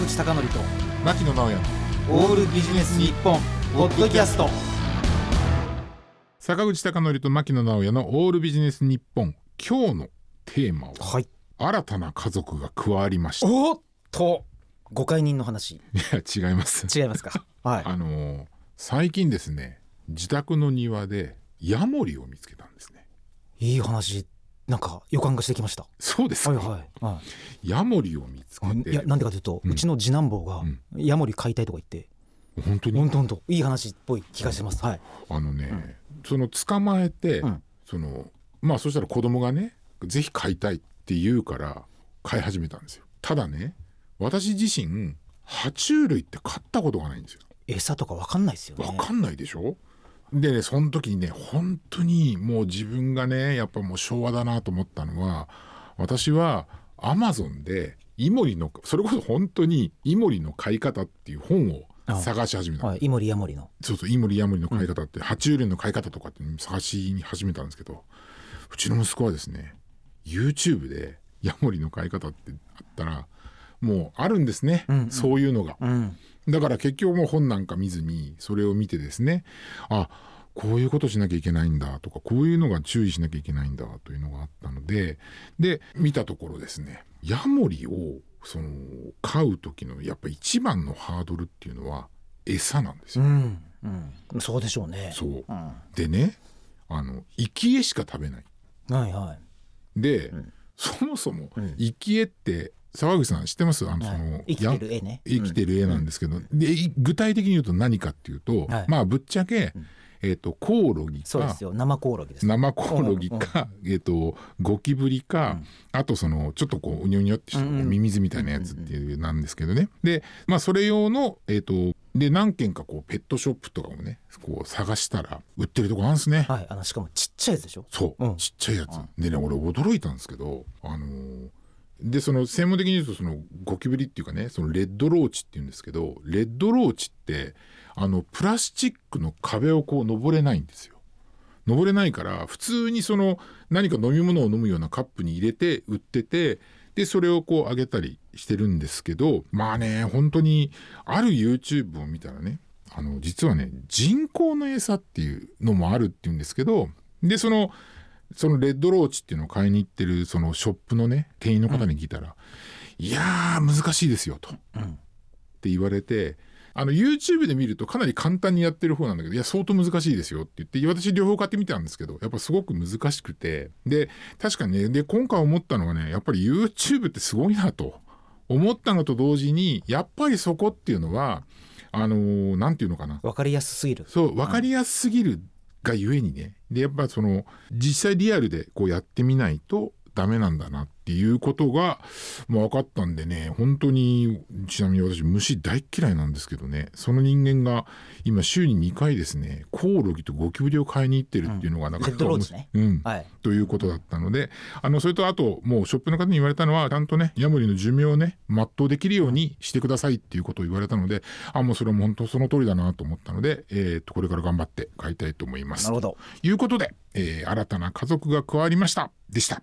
口貴教と牧野直哉オールビジネス日本ポッドキャスト。坂口孝則と牧野直哉のオールビジネス日本今日のテーマははい。新たな家族が加わりました。いおっと誤解人の話。や違います。違いますか？はい。あのー最近ですね自宅の庭でヤモリを見つけたんですね。いい話なんか予感がしてきました。そうですか、はいはい、はい。ヤモリを見つけあ、いてやなんでかというと、ううんちの次男坊がうん。ヤモリ飼いたいとか言って。本当に？ほんとほんといい話っぽい気がしてます。はい。あのね、その捕まえて、うん。そのまあそしたら子供がねぜひ飼いたいって言うから飼い始めたんですよ。ただね私自身爬虫類って飼ったことがないんですよ。餌とかわかんないですよね。わかんないでしょ？でねその時にね本当にもう自分がねやっぱもう昭和だなと思ったのは私はアマゾンでイモリのそれこそ本当にイモリの飼い方っていう本を探し始めたの。はいイモリヤモリの。そうそうイモリヤモリの飼い方って、爬虫類の飼い方とかって探しに始めたんですけどうちの息子はですね YouTube でヤモリの飼い方ってあったらもうあるんですね、うんうん。そういうのが。うんだから結局もう本なんか見ずにそれを見てですねあこういうことしなきゃいけないんだとかこういうのが注意しなきゃいけないんだというのがあったのでで見たところですねヤモリをその飼う時のやっぱ一番のハードルっていうのは餌なんですよ。うんうん。そうでしょうね。そう。うん。はでねあの生き餌しか食べない。いはい。で、ん。そもそもうん。生き餌って沢口さん知ってます？あの、はい。その生きてる絵ね。生きてる絵なんですけど、でい具体的に言うと何かっていうと、はい。まあぶっちゃけ、うん。えっ、とコオロギかそうですよ。生コオロギです生コオロギか、えっ、とゴキブリか、うん。あとそのちょっとこううにょうにょってしたうんうん。ミミズみたいなやつっていうなんですけどね、でまあそれ用のえっ、とで何軒かこうペットショップとかもねこう探したら売ってるとこあるんですね。はい。あのしかもちっちゃいやつでしょ？そう、うん。ちっちゃいやつ、でね俺驚いたんですけどあのーでその専門的に言うとそのゴキブリっていうかねそのレッドローチっていうんですけどレッドローチってあのプラスチックの壁をこう登れないんですよ。登れないから普通にその何か飲み物を飲むようなカップに入れて売っててでそれをこうあげたりしてるんですけどまあね本当にある YouTube を見たらねあの実はね人工の餌っていうのもあるっていうんですけどでそのそのレッドローチっていうのを買いに行ってるそのショップのね店員の方に聞いたら「いやー難しいですよ」と。うん。って言われてあの YouTube で見るとかなり簡単にやってる方なんだけどいや相当難しいですよって言って私両方買ってみたんですけどやっぱすごく難しくて。で確かにねで今回思ったのはねやっぱり YouTube ってすごいなと思ったのと同時にやっぱりそこっていうのはあのーなんていうのかな。わかりやすすぎる。そう分かりやすすぎるがゆえにね。でやっぱその実際リアルでこうやってみないとダメなんだなっていうことが、まあ、分かったんでね本当にちなみに私虫大っ嫌いなんですけどねその人間が今週に2回ですねコオロギとゴキブリを買いに行ってるっていうのがなかなかレッドローチね。うん。はい。ということだったのであのそれとあともうショップの方に言われたのはちゃんとねヤモリの寿命をね全うできるようにしてくださいっていうことを言われたのであもうそれも本当その通りだなと思ったので、えー、とこれから頑張って買いたいと思います。なるほど。ということで、えー新たな家族が加わりました。でした。